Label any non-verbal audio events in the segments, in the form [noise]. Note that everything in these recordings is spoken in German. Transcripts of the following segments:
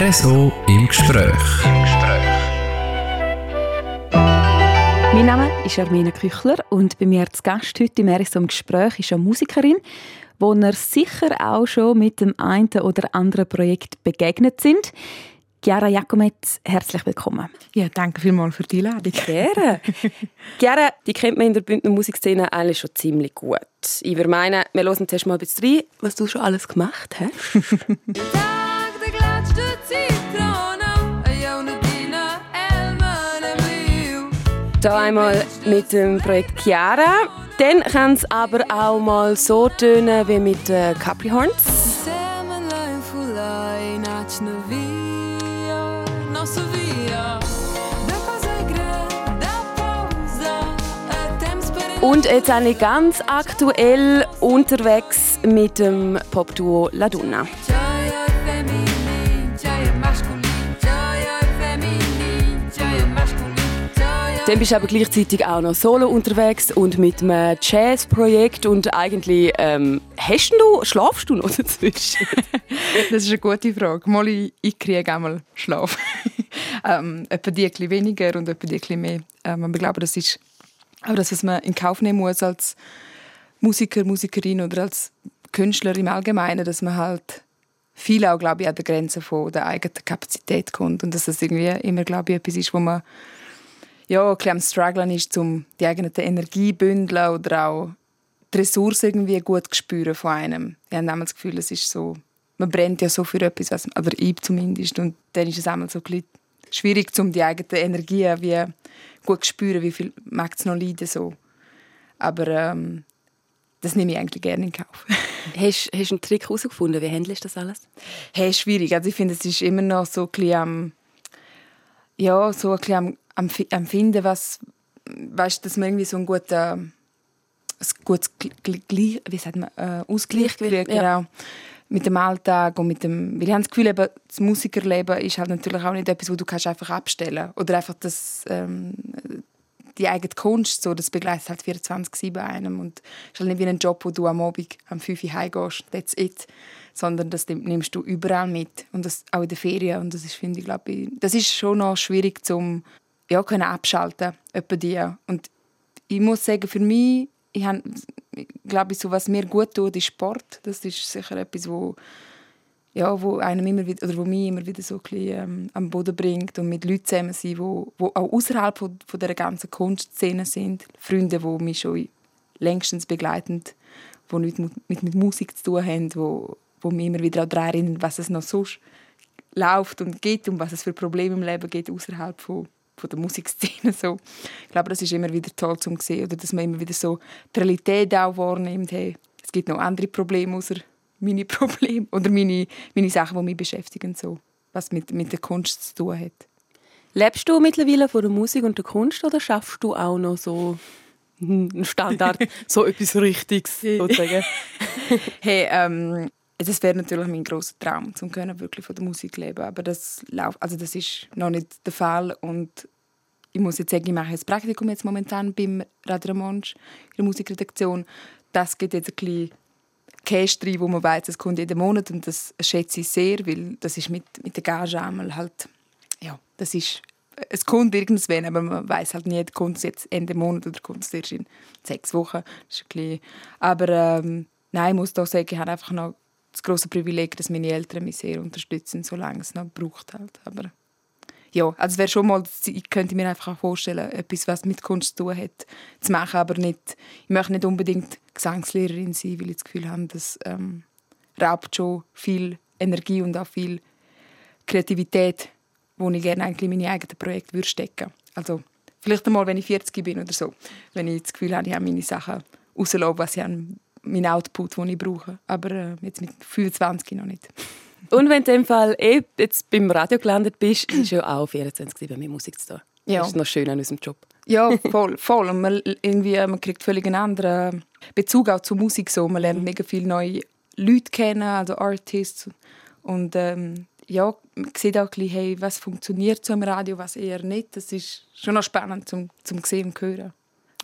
RSO im Gespräch. Im Gespräch. Mein Name ist Armina Küchler und bei mir zu Gast heute im RSO im Gespräch ist eine Musikerin, wo ihr sicher auch schon mit dem einen oder anderen Projekt begegnet sind. Chiara Jakometz, herzlich willkommen. Ja, danke vielmals für die Einladung. Gerne. [laughs] Chiara, die kennt man in der Bündner Musikszene eigentlich schon ziemlich gut. Ich würde meinen, wir hören zuerst mal ein bisschen rein, was du schon alles gemacht hast. [laughs] Da einmal mit dem Projekt Chiara. Dann kann es aber auch mal so tönen wie mit äh, Capri Horns. Und jetzt eigentlich ganz aktuell unterwegs mit dem Popduo La Duna. Dann bist du aber gleichzeitig auch noch solo unterwegs und mit einem Jazz-Projekt und eigentlich ähm, hast du, schlafst du noch dazwischen? [laughs] das ist eine gute Frage. Mal ich, ich kriege einmal Schlaf. [laughs] ähm, etwa die ein weniger und etwa die ein mehr. Ähm, aber ich glaube, das ist auch das, was man in Kauf nehmen muss als Musiker, Musikerin oder als Künstler im Allgemeinen, dass man halt viel auch, glaube ich, an der Grenze von der eigenen Kapazität kommt und dass das irgendwie immer, glaube ich, etwas ist, wo man ja, ein am Strugglen ist, um die eigene Energie bündeln oder auch die Ressourcen irgendwie gut zu spüren von einem. Ich habe das Gefühl, es ist so, man brennt ja so für etwas, was, oder ich zumindest, und dann ist es einmal so ein schwierig, um die eigene Energie wie gut zu spüren, wie viel mag es noch leiden so. Aber ähm, das nehme ich eigentlich gerne in Kauf. [laughs] hast, hast du einen Trick herausgefunden? Wie handelst du das alles? Hey, schwierig. Also ich finde, es ist immer noch so ein bisschen am, ja, so ein bisschen am am, am Finden, was, weißt, dass man irgendwie so ein guter, ein gutes wie sagt man, äh, Ausgleich kriegt, ja. genau, mit dem Alltag und mit dem, weil ich habe das Gefühl, eben, das Musikerleben ist halt natürlich auch nicht etwas, wo du kannst einfach abstellen oder einfach das, ähm, die eigene Kunst, so, das begleitet halt 24-7 einem und es ist halt nicht wie ein Job, wo du am Abend um 5 Uhr heimgehst, that's it, sondern das nimmst du überall mit. Und das auch in der Ferien. Und das ist, finde ich, glaube ich, das ist schon noch schwierig zum ja, können abschalten etwa die. Und ich muss sagen, für mich, ich habe, glaube so, was mir gut tut, ist Sport. Das ist sicher etwas, wo, ja, wo einem immer wieder, oder wo mich immer wieder so ein bisschen, ähm, am Boden bringt und mit Leuten zusammen sein, wo, wo auch außerhalb von, von der ganzen Kunstszene sind. Freunde, die mich schon längstens begleiten, die nichts mit, mit Musik zu tun haben, wo, wo mich immer wieder daran erinnern, was es noch sonst läuft und geht und was es für Probleme im Leben gibt außerhalb von von der Musikszene so. Ich glaube, das ist immer wieder toll zu sehen, oder dass man immer wieder so die Realität auch wahrnimmt. Hey, es gibt noch andere Probleme außer meine Probleme [laughs] oder meine, meine Sachen, die mich beschäftigen, so, was mit, mit der Kunst zu tun hat. Lebst du mittlerweile von der Musik und der Kunst oder schaffst du auch noch so [laughs] einen Standard, [laughs] so etwas Richtiges sozusagen? hey, ähm, das wäre natürlich mein großer Traum, zum können wirklich von der Musik leben. Aber das also das ist noch nicht der Fall und ich muss jetzt sagen, ich mache ein Praktikum jetzt momentan beim Radio Monsch in der Musikredaktion. Das geht jetzt ein bisschen Cash rein, wo man weiß, es kommt jeden Monat und das schätze ich sehr, weil das ist mit, mit der Gage einmal halt, ja, das ist, es kommt irgendwann, aber man weiß halt nicht, kommt es jetzt Ende Monat oder kommt es erst in sechs Wochen. Das ist ein bisschen, aber ähm, nein, ich muss doch sagen, ich habe einfach noch das große Privileg, dass meine Eltern mich sehr unterstützen, solange es noch braucht halt. Aber ja, also es wäre schon mal, ich könnte mir einfach vorstellen, etwas, was mit Kunst zu tun hat, zu machen, aber nicht, ich möchte nicht unbedingt Gesangslehrerin sein, weil ich das Gefühl habe, das ähm, raubt schon viel Energie und auch viel Kreativität, wo ich gerne eigentlich in meine eigenen Projekte würde stecken Also vielleicht einmal, wenn ich 40 bin oder so, wenn ich das Gefühl habe, ich habe meine Sachen rauslassen, was ich mein Output, den ich brauche. Aber äh, jetzt mit 25 noch nicht. [laughs] Und wenn du in dem Fall eh jetzt beim Radio gelandet bist, ist ja auch 24 mit Musik zu tun. Ja. Das ist noch schön an unserem Job. Ja, [laughs] voll. voll. Und man, irgendwie, man kriegt völlig einen anderen Bezug auch zur Musik. So. Man lernt mega viele neue Leute kennen, also Artists. Und ähm, ja, man sieht auch ein bisschen, hey, was funktioniert so im Radio, was eher nicht. Das ist schon noch spannend zum, zum sehen und hören.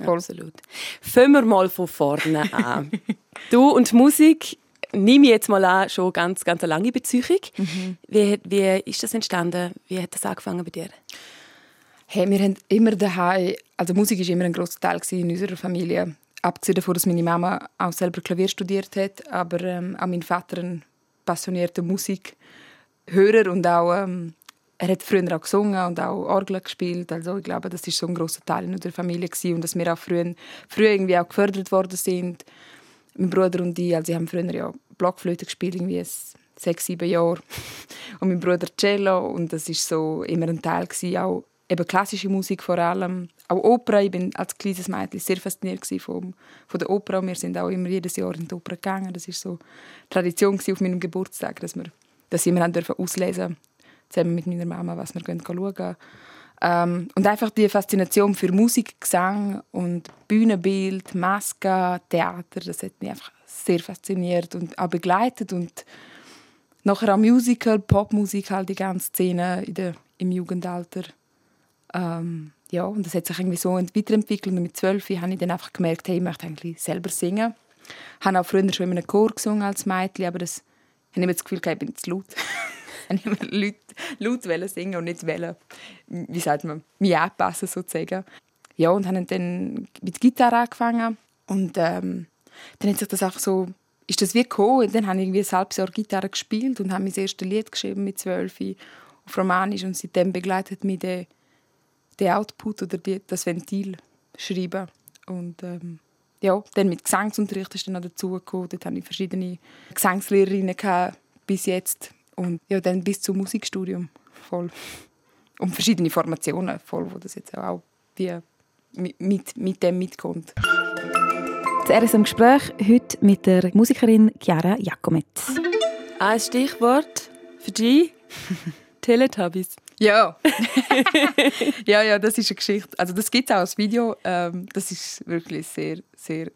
Absolut. Fangen wir mal von vorne an. [laughs] du und Musik, nehme ich jetzt mal an, schon ganz, ganz eine lange Beziehung. Mhm. Wie, wie ist das entstanden? Wie hat das angefangen bei dir? Hey, wir haben immer daheim, also Musik war immer ein großer Teil in unserer Familie. Abgesehen davon, dass meine Mama auch selber Klavier studiert hat, aber ähm, auch mein Vater ein passionierter Musikhörer und auch ähm, er hat früher auch gesungen und auch Orgel gespielt. Also ich glaube, das ist so ein großer Teil unserer Familie gewesen. und dass wir auch früher, früher irgendwie auch gefördert worden sind. Mein Bruder und ich, also sie haben früher ja Blockflöte gespielt, irgendwie sechs, sieben Jahre. [laughs] Und mein Bruder Cello und das ist so immer ein Teil gewesen, auch eben klassische Musik vor allem, auch Oper. Ich bin als kleines Mädchen sehr fasziniert von, von der Oper. Wir sind auch immer jedes Jahr in die Oper gegangen. Das ist so Tradition auf meinem Geburtstag, dass wir das immer auslesen zusammen mit meiner Mama, was wir schauen können. Ähm, und einfach die Faszination für Musik, Gesang und Bühnenbild, Maske, Theater, das hat mich einfach sehr fasziniert und auch begleitet und nachher auch Musical, Popmusik, halt die ganze Szene in der, im Jugendalter. Ähm, ja, und das hat sich irgendwie so weiterentwickelt und mit zwölf habe ich dann einfach gemerkt, hey, ich möchte eigentlich selber singen. Ich habe auch früher schon in einem Chor gesungen als Mädchen, aber das, ich habe immer das Gefühl, ich bin zu laut. [laughs] ich habe immer laut, laut singen und nicht wollen, wie sagt man, mich anpassen sozusagen. Ja, und habe dann mit Gitarre angefangen und ähm, dann hat sich das auch so, ist das wie gekommen. Und dann habe ich irgendwie ein halbes Jahr Gitarre gespielt und habe mein erstes Lied geschrieben mit zwölf auf Romanisch und seitdem begleitet mich der, der Output oder die, das Ventil schreiben und ähm, ja, dann mit Gesangsunterricht ist dann noch dazugekommen. Dort hatte ich verschiedene Gesangslehrerinnen bis jetzt und ja, dann bis zum Musikstudium voll. Und verschiedene Formationen voll, wo das jetzt auch wie mit, mit dem mitkommt. Das RSM Gespräch heute mit der Musikerin Chiara Jakomet. Ein Stichwort für dich: [laughs] Teletubbies. Ja. [laughs] ja, ja, das ist eine Geschichte. Also das gibt es auch als Video. Ähm, das ist wirklich sehr, sehr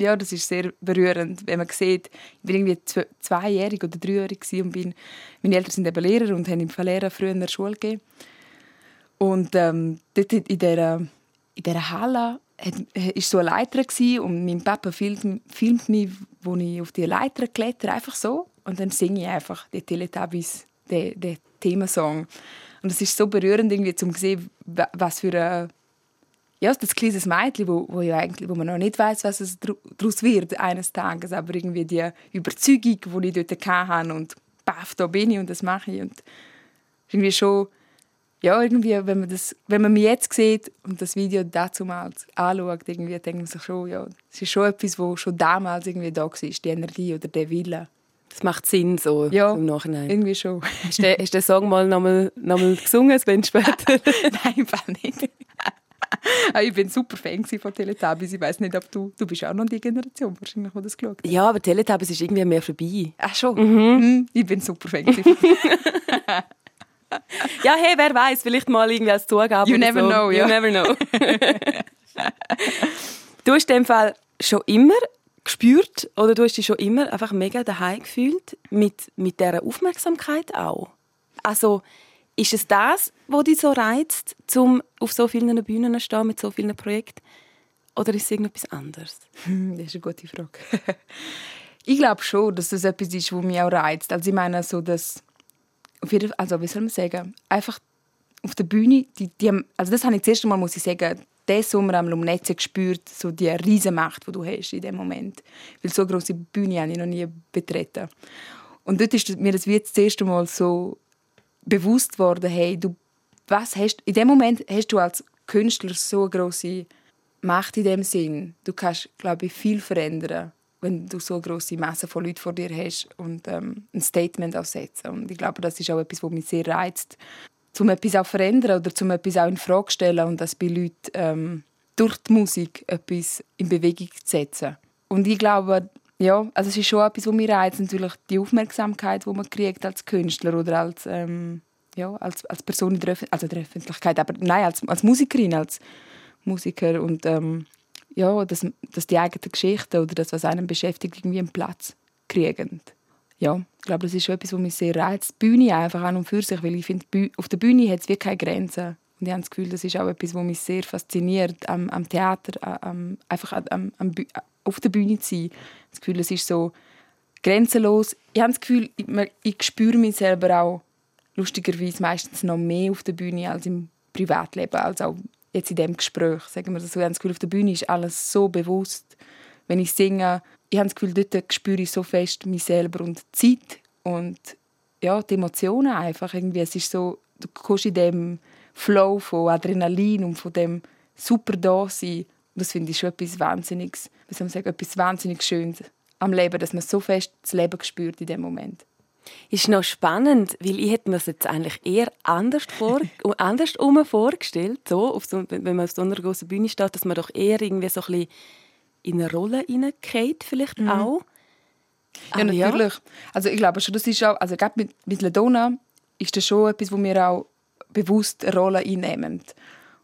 ja, das ist sehr berührend, wenn man sieht, ich war irgendwie zweijährig oder dreijährig und bin, meine Eltern sind eben Lehrer und haben im Verlehrer früher in der Schule gegeben. Und ähm, dort in dieser, in dieser Halle war so eine Leiter und mein Papa filmt, filmt mich, wo ich auf die Leiter kletter, einfach so. Und dann singe ich einfach die Teletubbies, den, den Themasong. Und es ist so berührend, irgendwie, um zu sehen, was für eine ja, das kleine Mädchen, wo, wo, ja eigentlich, wo man noch nicht weiß, was es daraus wird eines Tages, aber irgendwie die Überzeugung, die ich dort hatte und baff, da bin ich und das mache ich und irgendwie schon, ja, irgendwie, wenn man, das, wenn man mich jetzt sieht und das Video dazu mal anschaut, irgendwie denkt man sich schon, ja, es ist schon etwas, was schon damals irgendwie da war, die Energie oder der Wille. Das macht Sinn so ja, im Nachhinein. irgendwie schon. Hast du, hast du den Song mal nochmal noch mal gesungen, wenn später? [laughs] Nein, einfach nicht. [laughs] Ah, ich bin super Fan von Teletubbies. Ich weiß nicht, ob du, du bist auch noch die Generation wahrscheinlich, die das geschaut hat. Ja, aber Teletubbies ist irgendwie mehr vorbei. Ach schon? Mhm. mhm. Ich bin super Fan. [laughs] ja, hey, wer weiß, vielleicht mal irgendwie als Zugabe. You never so. know, ja. You never know. [laughs] du hast in dem Fall schon immer gespürt oder du hast dich schon immer einfach mega daheim gefühlt mit, mit dieser Aufmerksamkeit auch. Also ist es das, was dich so reizt, um auf so vielen Bühnen zu stehen, mit so vielen Projekten? Oder ist es irgendetwas anderes? Hm, das ist eine gute Frage. [laughs] ich glaube schon, dass das etwas ist, was mich auch reizt. Also ich meine, so dass also wie soll man sagen, einfach auf der Bühne, die, die also das habe ich das erste Mal, muss ich sagen, diesen Sommer am Lumnetze gespürt, so die riesige Macht, die du hast in dem Moment. Weil so große Bühne habe ich noch nie betreten. Und dort ist mir das wie das erste Mal so bewusst worden, hey, du, was hast, in dem Moment hast du als Künstler so eine grosse Macht in dem Sinn. Du kannst, glaube ich, viel verändern, wenn du so eine grosse Masse von Leuten vor dir hast und ähm, ein Statement aussetzen. Und ich glaube, das ist auch etwas, was mich sehr reizt, um etwas auch verändern oder um etwas auch in Frage stellen und das bei Leuten ähm, durch die Musik etwas in Bewegung zu setzen. Und ich glaube, ja, also es ist schon etwas, was mich reizt, natürlich die Aufmerksamkeit, die man kriegt als Künstler oder als, ähm, ja, als, als Person in der, Öf also der Öffentlichkeit, aber nein, als, als Musikerin, als Musiker und ähm, ja, dass, dass die eigenen Geschichten oder das, was einen beschäftigt, irgendwie einen Platz kriegen. Ja, ich glaube, das ist schon etwas, was mich sehr reizt. Die Bühne einfach an und für sich, weil ich finde, auf der Bühne hat es wirklich keine Grenzen. Und ich habe das Gefühl, das ist auch etwas, was mich sehr fasziniert am, am Theater, am, einfach am, auf der Bühne zu sein. Das Gefühl, es ist so grenzenlos. Ich habe das Gefühl, ich, ich spüre mich selber auch lustigerweise meistens noch mehr auf der Bühne als im Privatleben, als auch jetzt in dem Gespräch. Sagen wir das. Ich habe das Gefühl, auf der Bühne ist alles so bewusst. Wenn ich singe, ich habe das Gefühl, dort spüre ich so fest mich selber und die Zeit und ja, die Emotionen einfach. Irgendwie, es ist so, du kommst in dem Flow von Adrenalin und von dem super da sein. Das finde ich schon etwas Wahnsinniges, wie soll man sagen, etwas wahnsinnig Schönes am Leben, dass man so fest das Leben spürt in dem Moment. Ist noch spannend, weil ich hätte mir das jetzt eigentlich eher anders, vor, [laughs] anders vorgestellt, so, so, wenn man auf so einer großen Bühne steht, dass man doch eher irgendwie so ein bisschen in eine Rolle hineingeht, vielleicht mhm. auch. Ja, natürlich. Ja. Also ich glaube schon, das ist auch, also gerade mit, mit Ledona ist das schon etwas, wo wir auch bewusst eine Rolle einnehmen.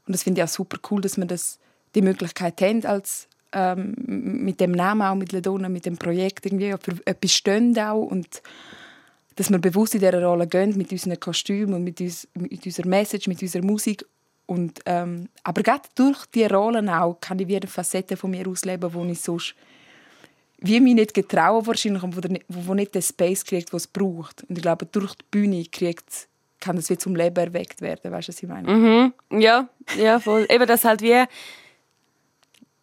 Und das finde ich auch super cool, dass wir das, die Möglichkeit haben, als, ähm, mit dem Namen auch, mit Ledona, mit dem Projekt irgendwie für etwas stehen auch und dass wir bewusst in dieser Rolle gehen, mit unseren Kostümen und mit, uns, mit unserer Message, mit unserer Musik. Und, ähm, aber gerade durch diese Rollen auch kann ich wieder Facetten von mir ausleben, die ich sonst wie mich nicht getrauen wahrscheinlich, wo, wo nicht den Space kriegt, den es braucht. Und ich glaube, durch die Bühne kriegt, kann das wie zum Leben erweckt werden. Weißt du, was ich meine? Mhm. Ja, ja, voll. Eben, das halt wie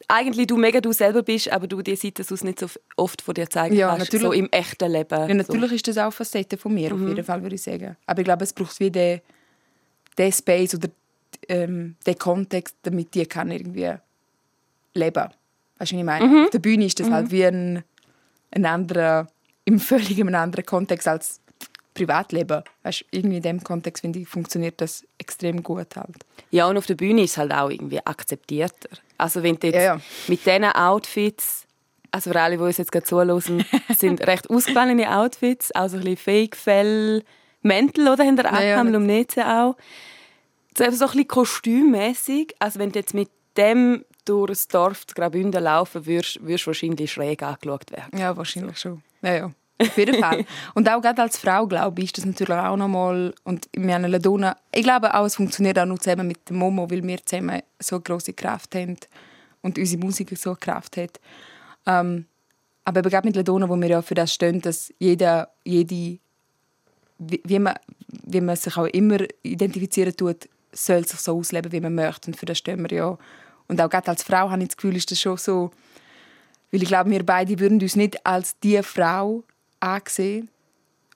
eigentlich du mega du selber bist, aber du die Seite sonst nicht so oft von dir zeigen ja, kannst, natürlich. so im echten Leben. Ja, natürlich so. ist das auch Facette von mir, mhm. auf jeden Fall, würde ich sagen. Aber ich glaube, es braucht wie den, den Space oder ähm, den Kontext, damit die kann irgendwie leben. Weißt du, was ich meine? Mhm. Auf der Bühne ist das halt mhm. halt wie ein, ein anderer, im völlig anderen Kontext als Privatleben. Weißt, irgendwie in dem Kontext finde ich, funktioniert das extrem gut halt. Ja, und auf der Bühne ist es halt auch irgendwie akzeptierter. Also wenn du jetzt ja, ja. mit diesen Outfits, also für alle, die uns jetzt gerade zuhören, [laughs] sind recht ausgefallene Outfits, also ein bisschen Fake-Fell, Mäntel, oder? Haben wir auch ja, um auch. So, so ein bisschen kostümmäßig. Also wenn du jetzt mit dem durch das Dorf zu Graubünden laufen würdest, würdest du wahrscheinlich schräg angeschaut werden. Ja, wahrscheinlich so. schon. Ja, ja. Auf jeden Fall. [laughs] und auch gerade als Frau, glaube ich, ist das natürlich auch nochmal, und wir haben Ladona, ich glaube auch, es funktioniert auch nur zusammen mit dem Momo, weil wir zusammen so eine grosse Kraft haben und unsere Musik so eine Kraft hat. Ähm, aber eben gerade mit Ladona, wo wir ja für das stehen, dass jeder, jede, wie man, wie man sich auch immer identifizieren tut, soll sich so ausleben, wie man möchte. Und für das stehen wir ja. Und auch gerade als Frau habe ich das Gefühl, ist das schon so, weil ich glaube, wir beide würden uns nicht als die Frau angesehen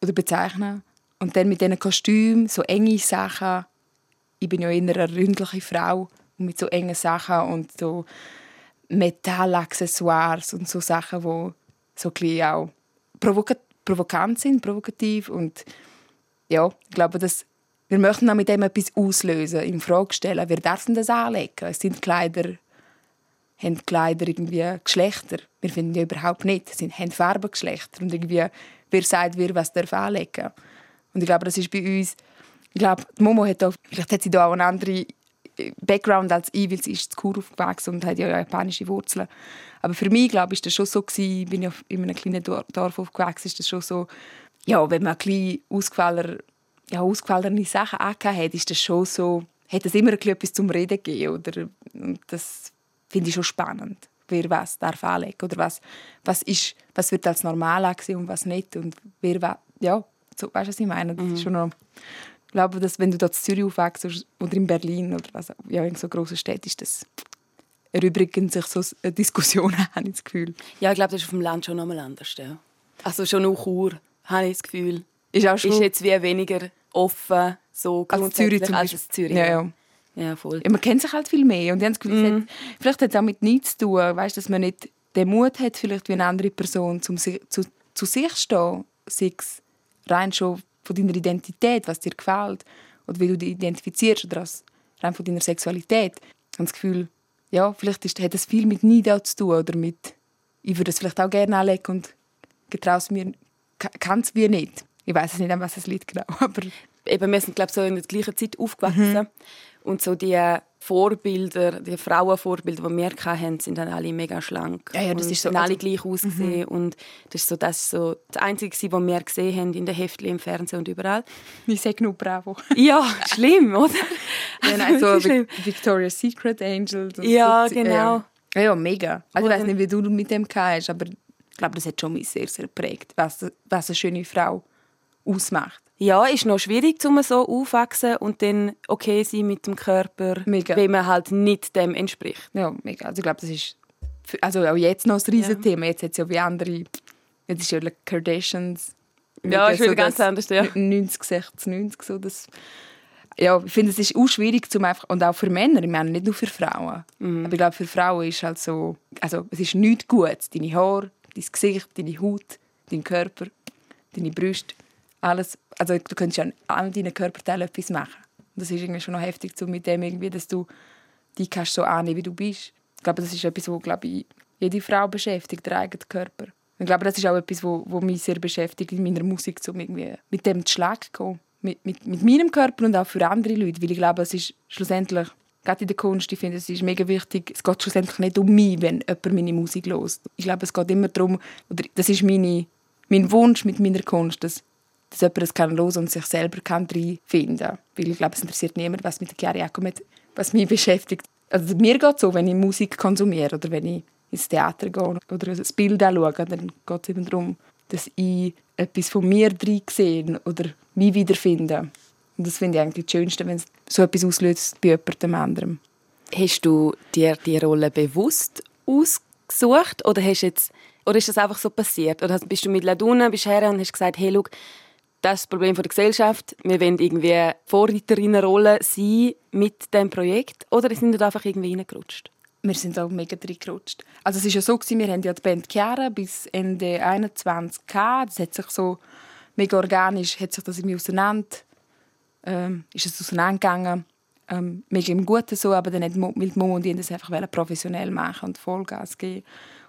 oder bezeichnen. Und dann mit diesen Kostümen, so enge Sachen. Ich bin ja eher eine ründliche Frau mit so engen Sachen und so Metallaccessoires und so Sachen, die so auch provokant sind, provokativ und ja, ich glaube, dass wir möchten auch mit dem etwas auslösen, in Frage stellen, wer darf denn das anlegen? Es sind Kleider haben Kleider irgendwie Geschlechter. Wir finden ja überhaupt nicht. Sind haben Farben Geschlechter. Und irgendwie, wer sagt, wer was darf anlegen Und ich glaube, das ist bei uns, ich glaube, die Momo hat auch, vielleicht hat sie da auch einen anderen Background als ich, weil sie ist in Kur aufgewachsen und hat ja japanische Wurzeln. Aber für mich, glaube ich, ist das schon so gewesen, bin ja in einem kleinen Dorf aufgewachsen, ist das schon so, ja, wenn man ein bisschen ausgefallener, ja, ausgefallene Sachen angehört hat, ist das schon so, hat es immer etwas zum Reden gegeben, oder? Und das finde ich schon spannend, wer was darf anlegen oder was, was, ist, was wird als normal angesehen und was nicht und wer was, ja, so, weißt du, was ich meine? Das mhm. ist schon noch, ich glaube, dass wenn du dort in Zürich aufwachst oder in Berlin oder was, ja, in so großen Städten ist das erübrigen sich so Diskussionen, [laughs] habe ich das Gefühl. Ja, ich glaube, das ist auf dem Land schon nochmal anders. Ja. Also schon auch Chur, habe ich das Gefühl. Ist, auch schon ist jetzt wie weniger offen so als Zürich, als Zürich. Ja, ja. Ja, voll. Ja, man kennt sich halt viel mehr. Und ich habe das Gefühl, mm. hat, vielleicht hat es auch mit nichts zu tun, weißt, dass man nicht den Mut hat, vielleicht wie eine andere Person zum, zu, zu sich zu stehen. Sei es rein schon von deiner Identität, was dir gefällt, oder wie du dich identifizierst, oder als, rein von deiner Sexualität. Ich habe das Gefühl, ja, vielleicht ist, hat es viel mit Neid zu tun, oder mit, ich würde es vielleicht auch gerne anlegen und getraue es mir, kann es mir nicht. Ich weiß es nicht, an was es liegt genau, [laughs] aber... Eben, wir sind, glaube ich, so in der gleichen Zeit aufgewachsen. Mhm. Und so die Vorbilder, die Frauenvorbilder, die wir hatten, sind dann alle mega schlank. Ja, ja, das ist so. alle also, gleich ausgesehen. Mhm. Und das ist so das, so das Einzige, was wir gesehen haben in den Heftchen, im Fernsehen und überall. Ich sage nur Bravo. [laughs] Ja, schlimm, oder? ja, nein, [laughs] so schlimm. Victoria's Secret Angels. ja, so, genau. Ja. ja, mega. Also, ich weiß nicht, wie du mit dem hast, aber Ich glaube, das hat schon mich sehr, sehr geprägt, was, was eine schöne Frau ausmacht. Ja, ist noch schwierig, um so aufwachsen und dann okay sein mit dem Körper, Mega. wenn man halt nicht dem entspricht. Ja, mega. Also ich glaube, das ist für- also auch jetzt noch ein riesen Thema. Jetzt hat es ja wie andere, jetzt ist ja die Kardashians. Ja, ist wieder ganz das anders, ja. 90, 60, 90 so das. Ja, ich finde, es ist auch schwierig zum einfach und auch für Männer. Ich meine nicht nur für Frauen. Mhm. Aber ich glaube, für Frauen ist halt so, also es ist nichts Gutes. Deine Haare, dein Gesicht, deine Haut, dein Körper, deine Brüste, alles. Also du könntest ja an all deinen Körperteilen etwas machen. Das ist irgendwie schon noch heftig, so mit dem irgendwie, dass du die kannst so annehmen, wie du bist. Ich glaube, das ist etwas, wo glaube ich, jede Frau beschäftigt, der eigene Körper. Ich glaube, das ist auch etwas, wo, wo mich sehr beschäftigt in meiner Musik, so irgendwie mit dem zu Schlag kommen. Mit, mit, mit meinem Körper und auch für andere Leute. Weil ich glaube, es ist schlussendlich, gerade in der Kunst, ich finde, es ist mega wichtig, es geht schlussendlich nicht um mich, wenn jemand meine Musik hört. Ich glaube, es geht immer darum, oder das ist meine, mein Wunsch mit meiner Kunst, dass, dass jemand es kann hören und sich selber kann reinfinden kann. Weil ich glaube, es interessiert niemand, was mit der Chiara Jakomet, was mich beschäftigt. Also mir geht es so, wenn ich Musik konsumiere oder wenn ich ins Theater gehe oder ein Bild anschaue, dann geht es eben darum, dass ich etwas von mir drin sehe oder mich wiederfinde. Und das finde ich eigentlich das Schönste, wenn es so etwas auslöst bei jemandem anderem. Hast du dir die Rolle bewusst ausgesucht oder, hast jetzt, oder ist das einfach so passiert? Oder bist du mit Laduna bist her und hast gesagt, hey, schau, das ist das Problem der Gesellschaft. Wir wollen irgendwie Vorreiterinnenrolle sein mit dem Projekt. Oder sind wir einfach irgendwie reingerutscht? Wir sind auch mega reingerutscht. Also es war ja so, wir haben ja die Band Chiara bis Ende 21 gehabt. Das hat sich so mega organisch, hat sich das irgendwie auseinander, ähm, ist es auseinandergegangen. Ähm, mega im Guten so, aber dann hat Mo, und ich das einfach professionell machen und Vollgas geben.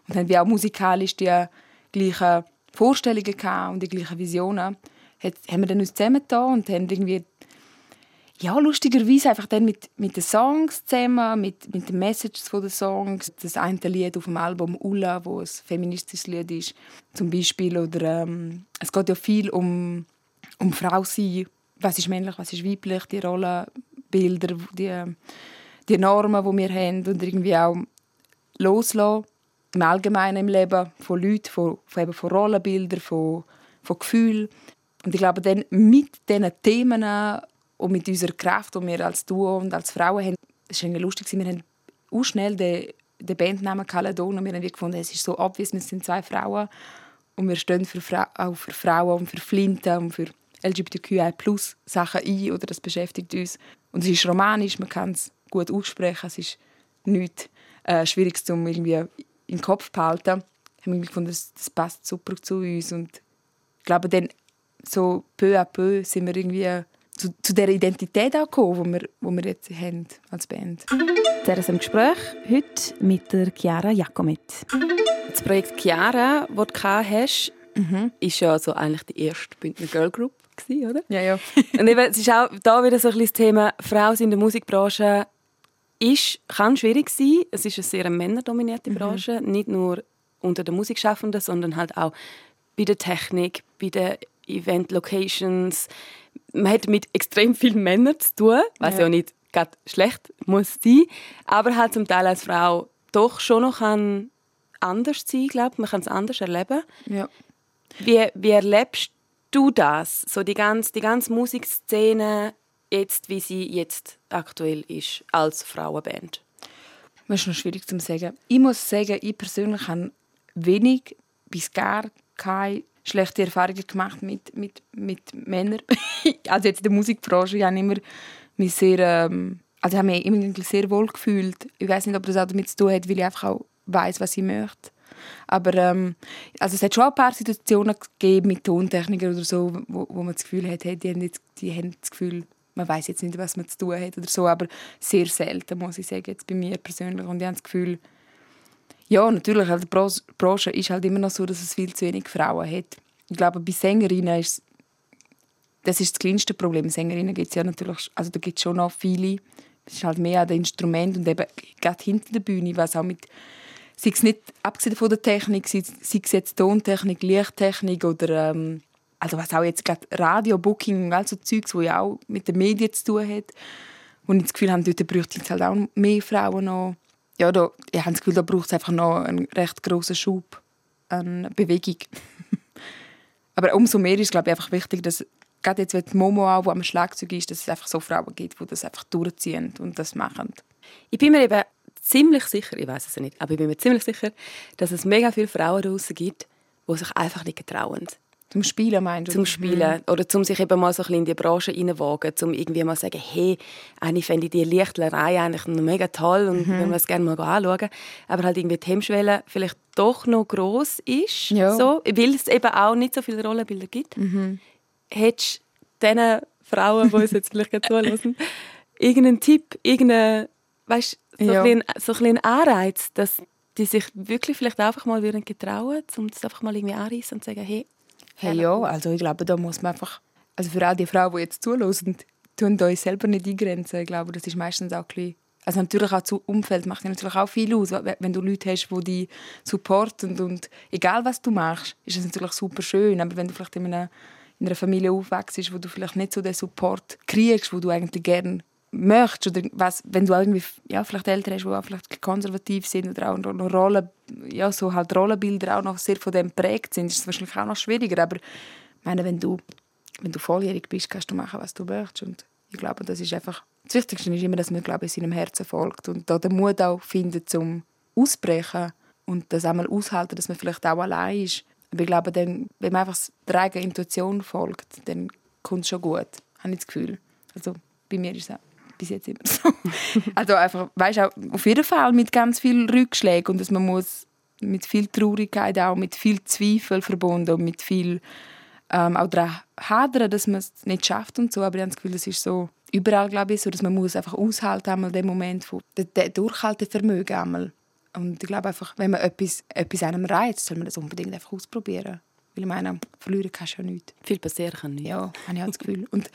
Und dann haben wir auch musikalisch die gleichen Vorstellungen und die gleichen Visionen. Hat, haben wir dann uns zusammengetan und haben irgendwie ja, lustigerweise einfach dann mit, mit den Songs zusammen, mit, mit den Messages den Songs. Das eine Lied auf dem Album «Ulla», wo ein feministisches Lied ist, zum Beispiel. Oder ähm, es geht ja viel um, um Frau sein. Was ist männlich, was ist weiblich, die Rollenbilder, die, die Normen, die wir haben und irgendwie auch loslassen im Allgemeinen im Leben von Leuten, von, von, eben von Rollenbildern, von, von Gefühlen. Und ich glaube, dann mit diesen Themen und mit unserer Kraft, die wir als Duo und als Frauen haben, es war lustig, wir haben auch schnell den, den Bandnamen Caledon und wir haben gefunden, es ist so obvious, wir sind zwei Frauen und wir stehen für auch für Frauen und für Flinten und für LGBTQI plus Sachen ein oder das beschäftigt uns. Und es ist romanisch, man kann es gut aussprechen, es ist nichts äh, Schwieriges, um irgendwie im Kopf zu behalten. Wir irgendwie gefunden, das, das passt super zu uns und ich glaube, dann so peu à peu sind wir irgendwie zu, zu der Identität auch gekommen, die wir, wo wir jetzt haben als Band. Das im Gespräch heute mit der Chiara Jakomet. Das Projekt Chiara, das du hast, ist ja so eigentlich die erste Bündner Girl Group, gewesen, oder? Ja, ja. [laughs] Und eben, es ist auch da wieder so ein das Thema, Frauen in der Musikbranche ist, kann schwierig sein. Es ist eine sehr männerdominierte Branche, nicht nur unter den Musikschaffenden, sondern halt auch bei der Technik, bei den Event-Locations. Man hat mit extrem vielen Männern zu tun, was ja, Ja. nicht gerade schlecht muss sein, aber halt zum Teil als Frau doch schon noch kann anders sein, glaube Man kann es anders erleben. ja. Wie, wie erlebst du das? So die ganze, die ganze Musikszene, jetzt, wie sie jetzt aktuell ist, als Frauenband? Das ist noch schwierig zu sagen. Ich muss sagen, ich persönlich habe wenig bis gar keine schlechte Erfahrungen gemacht mit, mit, mit Männern. [laughs] also jetzt in der Musikbranche. Ich habe immer mich sehr, ähm, also ich habe mich immer sehr wohl gefühlt. Ich weiß nicht, ob das auch damit zu tun hat, weil ich einfach auch weiß, was ich möchte. Aber ähm, also es hat schon ein paar Situationen gegeben mit Tontechnikern oder so, wo, wo man das Gefühl hat, hey, die, haben jetzt, die haben das Gefühl, man weiß jetzt nicht, was man zu tun hat oder so, aber sehr selten, muss ich sagen, jetzt bei mir persönlich. Und ich habe das Gefühl, ja, natürlich, also die Branche ist halt immer noch so, dass es viel zu wenig Frauen hat. Ich glaube, bei Sängerinnen ist das ist das kleinste Problem. Sängerinnen gibt es ja natürlich, also da gibt es schon noch viele. Es ist halt mehr an den Instrument und eben gerade hinter der Bühne, was auch mit sei es nicht abgesehen von der Technik, sei, sei es jetzt Tontechnik, Lichttechnik oder ähm, also was auch jetzt gerade Radio, Booking und all so Zeugs, wo ja auch mit den Medien zu tun hat. Und ich das Gefühl habe, dort bräuchte es halt auch mehr Frauen noch. Ja, da, ich habe das Gefühl, da braucht es einfach noch einen recht grossen Schub. eine Bewegung. [laughs] Aber umso mehr ist glaube ich, einfach wichtig, dass gerade jetzt, wenn Momo auch, wo am Schlagzeug ist, dass es einfach so Frauen gibt, die das einfach durchziehen und das machen. Ich bin mir eben ziemlich sicher, ich weiß es nicht, aber ich bin mir ziemlich sicher, dass es mega viele Frauen draußen gibt, die sich einfach nicht trauen. Zum Spielen meinst du? Zum Spielen. Mhm. Oder zum sich eben mal so ein bisschen in die Branche reinwagen, zum irgendwie mal sagen, hey, eigentlich fände ich die Lichtlerei eigentlich noch mega toll und mhm. würde es gerne mal anschauen. Aber halt irgendwie die Hemmschwelle vielleicht doch noch gross ist, ja. so, weil es eben auch nicht so viele Rollenbilder gibt. Mhm. Hättest du diesen Frauen, die uns jetzt vielleicht zuhören, irgendeinen Tipp, irgendeinen, weißt, so, ja. ein so ein bisschen Anreiz, dass die sich wirklich vielleicht einfach mal würden getrauen, um das einfach mal irgendwie anreißen und sagen, hey, Hey, ja, also ich glaube, da muss man einfach, also für all die Frauen, die jetzt zuhören, tun euch selber nicht eingrenzen. Ich glaube, das ist meistens auch ein bisschen, also natürlich auch das Umfeld macht natürlich auch viel aus. Wenn du Leute hast, die dich supporten und egal was du machst, ist es natürlich super schön. Aber wenn du vielleicht in einer, in einer Familie aufwächst, wo du vielleicht nicht so den Support kriegst, wo du eigentlich gerne möchtest oder was, wenn du irgendwie ja, vielleicht Eltern hast, die auch vielleicht konservativ sind oder auch noch Rollen, ja, so halt Rollenbilder auch noch sehr von dem prägt sind, ist es wahrscheinlich auch noch schwieriger. Aber ich meine, wenn du, wenn du volljährig bist, kannst du machen, was du möchtest. Und ich glaube, das ist einfach das Wichtigste ist immer, dass man glaube ich, seinem Herzen folgt und da den Mut auch findet zum Ausbrechen und das einmal aushalten, dass man vielleicht auch allein ist. Aber ich glaube, dann, wenn man einfach der eigenen Intuition folgt, dann kommt es schon gut, habe ich das Gefühl. Also bei mir ist es auch bis jetzt immer so. [laughs] also einfach, weißt auch auf jeden Fall mit ganz vielen Rückschlägen und dass man muss mit viel Traurigkeit auch, mit viel Zweifel verbunden und mit viel ähm, auch daran hadern, dass man es nicht schafft und so. Aber ich habe das Gefühl, das ist so überall, glaube ich, so, dass man muss einfach aushalten einmal den Moment von der Durchhaltevermögen einmal. Und ich glaube einfach, wenn man etwas, etwas einem reizt, soll man das unbedingt einfach ausprobieren. Weil ich meine, verlieren kannst du ja nichts. Viel passieren kann nicht. Ja, habe ich auch das Gefühl. Und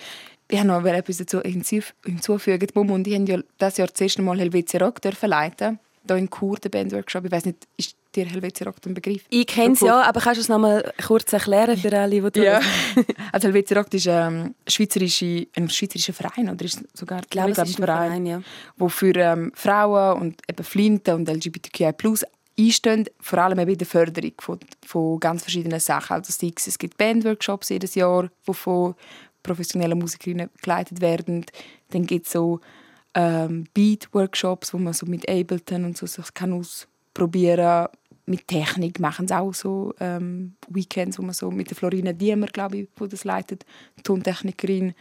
ich habe noch etwas dazu hinzufügen. Die Mum und ich haben ja dieses Jahr das erste Mal Helvetia Rock dürfen leiten. Hier in Chur, den Bandworkshop. Ich weiß nicht, ist dir Helvetia Rock ein Begriff? Ich kenne es ja, aber kannst du es noch mal kurz erklären für alle, die ja. [laughs] Also Helvetia Rock ist ähm, schweizerische, ein schweizerischer Verein oder ist sogar ich glaube, ein Verein, Verein ja. wo für ähm, Frauen und eben Flinten und LGBTQI+ einstehen, vor allem eben in der Förderung von, von ganz verschiedenen Sachen. Also es gibt Bandworkshops jedes Jahr, die von professionellen Musikerinnen geleitet werden. Dann gibt es so ähm, Beat-Workshops, wo man so mit Ableton und so sich kann ausprobieren mit Technik machen sie auch so ähm, Weekends, wo man so mit der Florina Diemer, glaube ich, wo das leitet, Tontechnikerin,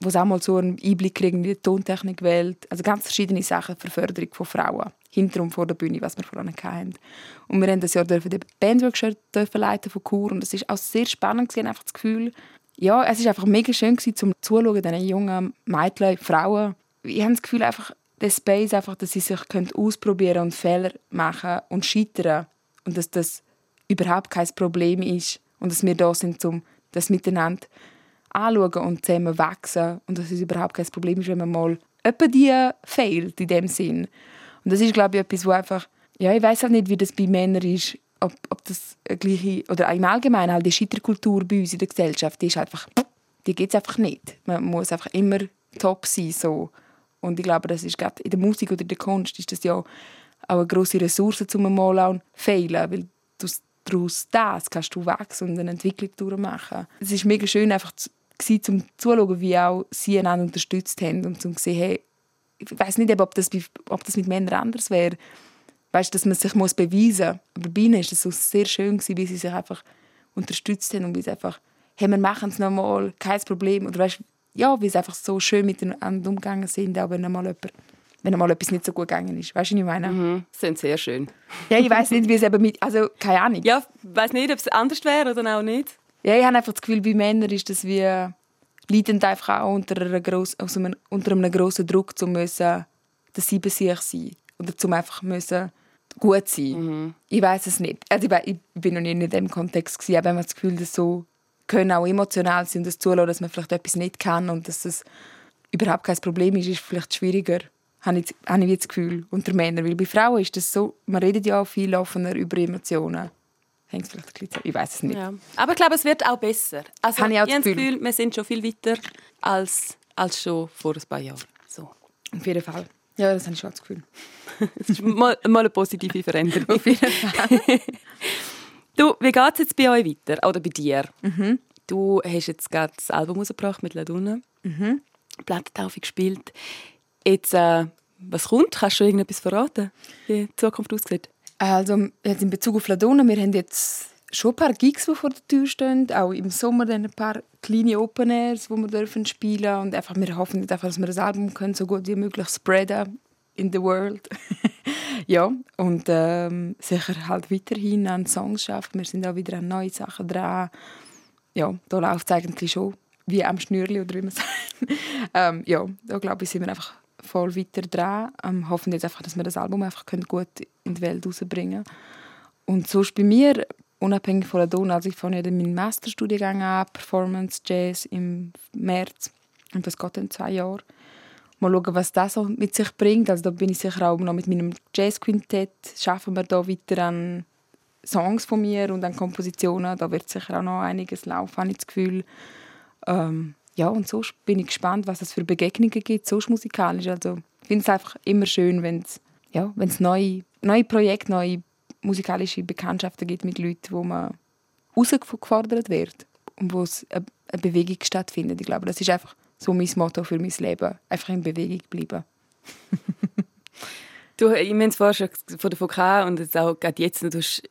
wo sie auch mal so einen Einblick kriegen in die Tontechnikwelt. Also ganz verschiedene Sachen für Förderung von Frauen, hinter und vor der Bühne, was wir vorhin hatten. Und wir haben das Jahr dürfen den Bandworkshop leiten von Chur und es war auch sehr spannend gewesen, einfach das Gefühl, ja, es war einfach mega schön gewesen, zum Zuschauen, diesen jungen Mädchen, Frauen. Ich habe das Gefühl, einfach, der Space, einfach, dass sie sich ausprobieren und Fehler machen und scheitern. Und dass das überhaupt kein Problem ist. Und dass wir da sind, um das miteinander anschauen und zusammen wachsen. Und dass es überhaupt kein Problem ist, wenn man mal etwa fehlt in dem Sinn. Und das ist, glaube ich, etwas, wo einfach, ja, ich weiß halt nicht, wie das bei Männern ist ob, ob das gleiche, oder im Allgemeinen halt die Scheiterkultur bei uns in der Gesellschaft, die ist einfach, die gibt einfach nicht. Man muss einfach immer top sein, so. Und ich glaube, das ist gerade in der Musik oder in der Kunst ist das ja auch eine grosse Ressource, um mal auch fehlen, weil du daraus das kannst du wachsen und eine Entwicklung durchmachen. Es ist mega schön, einfach zu, zum zuschauen, wie auch sie einander unterstützt haben und zum sehen, hey, ich weiß nicht, ob das, ob das mit Männern anders wäre, weißt, dass man sich muss beweisen muss. Aber bei ihnen war es so sehr schön, gewesen, wie sie sich einfach unterstützt haben und wie sie einfach, hey, wir machen es nochmal, kein Problem. Oder weißt, ja, wie sie einfach so schön miteinander umgegangen sind, auch wenn einmal jemand wenn einmal etwas nicht so gut gegangen ist. Weißt du, was ich meine? Mhm, sind sehr schön. [laughs] Ja, ich weiß nicht, wie es eben mit, also keine Ahnung. Ja, ich weiß nicht, ob es anders wäre oder auch nicht. Ja, ich habe einfach das Gefühl, bei Männern ist das wie leidend einfach auch unter, einer gross, also unter einem grossen Druck zu müssen, dass sie bei sich sein oder zum einfach müssen gut sein. Mhm. Ich weiß es nicht. Also ich, bin noch nie in diesem Kontext gewesen, aber man das Gefühl, dass so können auch emotional sein und das zulassen, dass man vielleicht etwas nicht kann und dass es überhaupt kein Problem ist, ist vielleicht schwieriger. Habe ich, habe ich das Gefühl unter Männern, weil bei Frauen ist das so, man redet ja auch viel offener über Emotionen. Hängt vielleicht ein bisschen Ich weiß es nicht. Ja. Aber ich glaube, es wird auch besser. Also, habe ich auch das Gefühl. Gefühl, wir sind schon viel weiter als, als schon vor ein paar Jahren. So. Auf jeden Fall. Ja, das habe ich schon das Gefühl. das ist mal, mal eine positive Veränderung. Auf jeden Fall. [laughs] Du, wie geht es jetzt bei euch weiter? Oder bei dir? Mhm. Du hast jetzt gerade das Album rausgebracht mit Laduna. Mhm. Plattentaufe gespielt. Jetzt, äh, was kommt? Kannst du irgendetwas verraten, wie die Zukunft aussieht? Also, jetzt in Bezug auf Laduna, wir haben jetzt schon ein paar Gigs, die vor der Tür stehen. Auch im Sommer dann ein paar kleine Open Airs, die wir dürfen spielen und einfach, Wir hoffen einfach, dass wir das Album können, so gut wie möglich spreaden in the world. [laughs] ja, und ähm, sicher halt weiterhin an Songs schaffen. Wir sind auch wieder an neue Sachen dran. Ja, da läuft es eigentlich schon wie am Schnürli oder wie man [laughs] sagt. ähm, ja, da glaube ich, sind wir einfach voll weiter dran. Ähm, hoffen jetzt einfach, dass wir das Album einfach gut in die Welt rausbringen können. Und sonst bei mir unabhängig von der Don, also ich fange ja meinen Masterstudiengang an, Performance Jazz im März und das geht in zwei Jahren. Mal schauen, was das so mit sich bringt. Also da bin ich sicher auch noch mit meinem Jazzquintett schaffen wir da weiter an Songs von mir und an Kompositionen. Da wird sicher auch noch einiges laufen, habe ich das Gefühl. Ähm, ja, und so bin ich gespannt, was es für Begegnungen gibt, so musikalisch. Also ich finde es einfach immer schön, wenn es ja, neue, neue Projekte, neue musikalische Bekanntschaften gibt mit Leuten, wo man herausgefordert wird und wo es eine Bewegung stattfindet. Ich glaube, das ist einfach so mein Motto für mein Leben. Einfach in Bewegung bleiben. [laughs] du, ich meine es vorher schon von der VK und jetzt auch gerade jetzt, du hast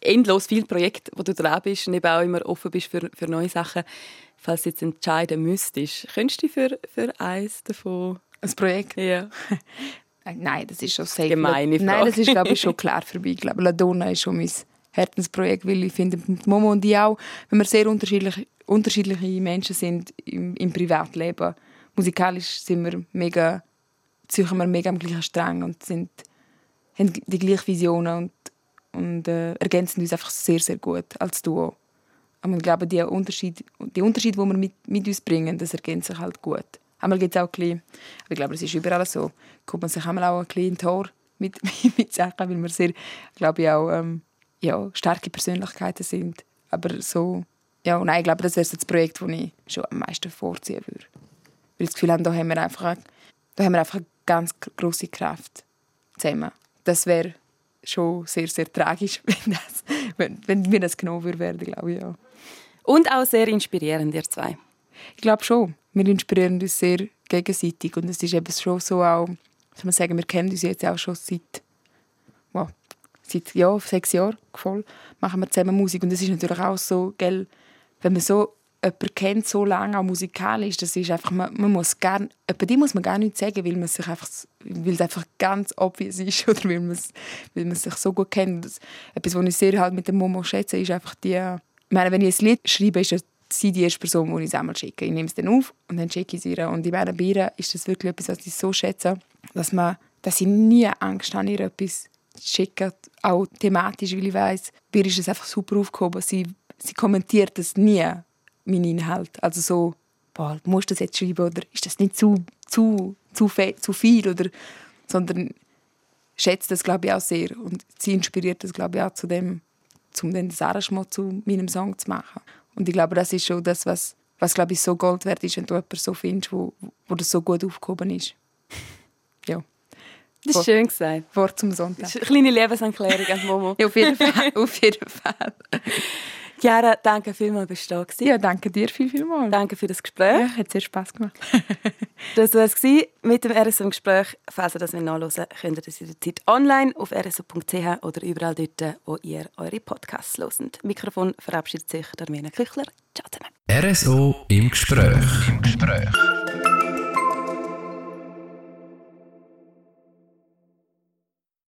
endlos viele Projekte, wo du dran bist und eben auch immer offen bist für, für neue Sachen. Falls du jetzt entscheiden müsstest, könntest du für, für eins davon... Ein Projekt? Ja. [laughs] Nein, das ist schon sehr gemeine Frage. Nein, das ist glaube ich schon klar für mich. Ich glaube, Ladonna ist schon mein Herzensprojekt, weil ich finde, Momo und ich auch, wenn wir sehr unterschiedliche, unterschiedliche Menschen sind im, im Privatleben, musikalisch sind wir mega, ziehen wir mega am gleichen Strang und sind, haben die gleichen Visionen und, und äh, ergänzen uns einfach sehr, sehr gut als Duo. Und ich glaube, die Unterschiede, die Unterschiede, die wir mit, mit uns bringen, das ergänzt sich halt gut. Einmal gibt es auch ein bisschen, aber ich glaube, es ist überall so, kommt man sich einmal auch ein bisschen in Tor mit, [laughs] mit Sachen, weil wir sehr, glaube ich, auch ähm, ja, starke Persönlichkeiten sind. Aber so, ja, nein, ich glaube, das wäre das Projekt, das ich schon am meisten vorziehen würde. Weil ich das Gefühl habe, da haben wir einfach, da haben wir einfach eine ganz große Kraft zusammen. Das wäre schon sehr, sehr tragisch, [laughs] wenn, das, wenn, wenn mir das genommen würde, glaube ich, ja. Und auch sehr inspirierend, ihr zwei. Ich glaube schon wir inspirieren uns sehr gegenseitig und es ist eben schon so auch, soll man sagen, wir kennen uns jetzt auch schon seit, wow, seit ja, sechs Jahren voll, machen wir zusammen Musik und es ist natürlich auch so, gell, wenn man so jemanden kennt, so lange auch musikalisch, das ist einfach, man, man muss gar, die muss man gar nichts sagen, weil man sich einfach, weil es einfach ganz obvious ist [laughs] oder weil, weil man sich so gut kennt. Das, etwas, was ich sehr halt mit dem Momo schätze, ist einfach die, ich meine, wenn ich ein Lied schreibe, ist es sie die erste Person, die ich es einmal schicke. Ich nehme es dann auf und dann schicke ich es ihr. Und in meiner Bier ist das wirklich etwas, was ich so schätze, dass, man, dass ich nie Angst habe, ihr etwas zu schicken, auch thematisch, weil ich weiss, mir ist es einfach super aufgehoben. Sie, sie kommentiert das nie, mein Inhalt. Also so, boah, musst du das jetzt schreiben oder ist das nicht zu, zu, zu, zu viel? Oder, sondern schätzt das, glaube ich, auch sehr. Und sie inspiriert das, glaube ich, auch zu dem, um den Arrangement zu meinem Song zu machen. Und ich glaube, das ist schon das, was, was glaube ich, so Gold wert ist, wenn du jemanden so findest, wo, wo das so gut aufgehoben ist. [laughs] ja. Das ist schön gesagt. Wort zum Sonntag. Kleine Lebenserklärung an Momo. [laughs] ja, auf jeden Fall. auf jeden Fall. [laughs] Chiara, danke vielmals, dass du da warst. Ja, danke dir viel, viel mal. Danke für das Gespräch. Ja, hat sehr Spass gemacht. [laughs] das war es mit dem RSO-Gespräch. Falls ihr das nachhören könnt ihr das jederzeit online auf rso.ch oder überall dort, wo ihr eure Podcasts hört. Mikrofon verabschiedet sich Darmina Küchler. Ciao zusammen. RSO im Gespräch. Im Gespräch.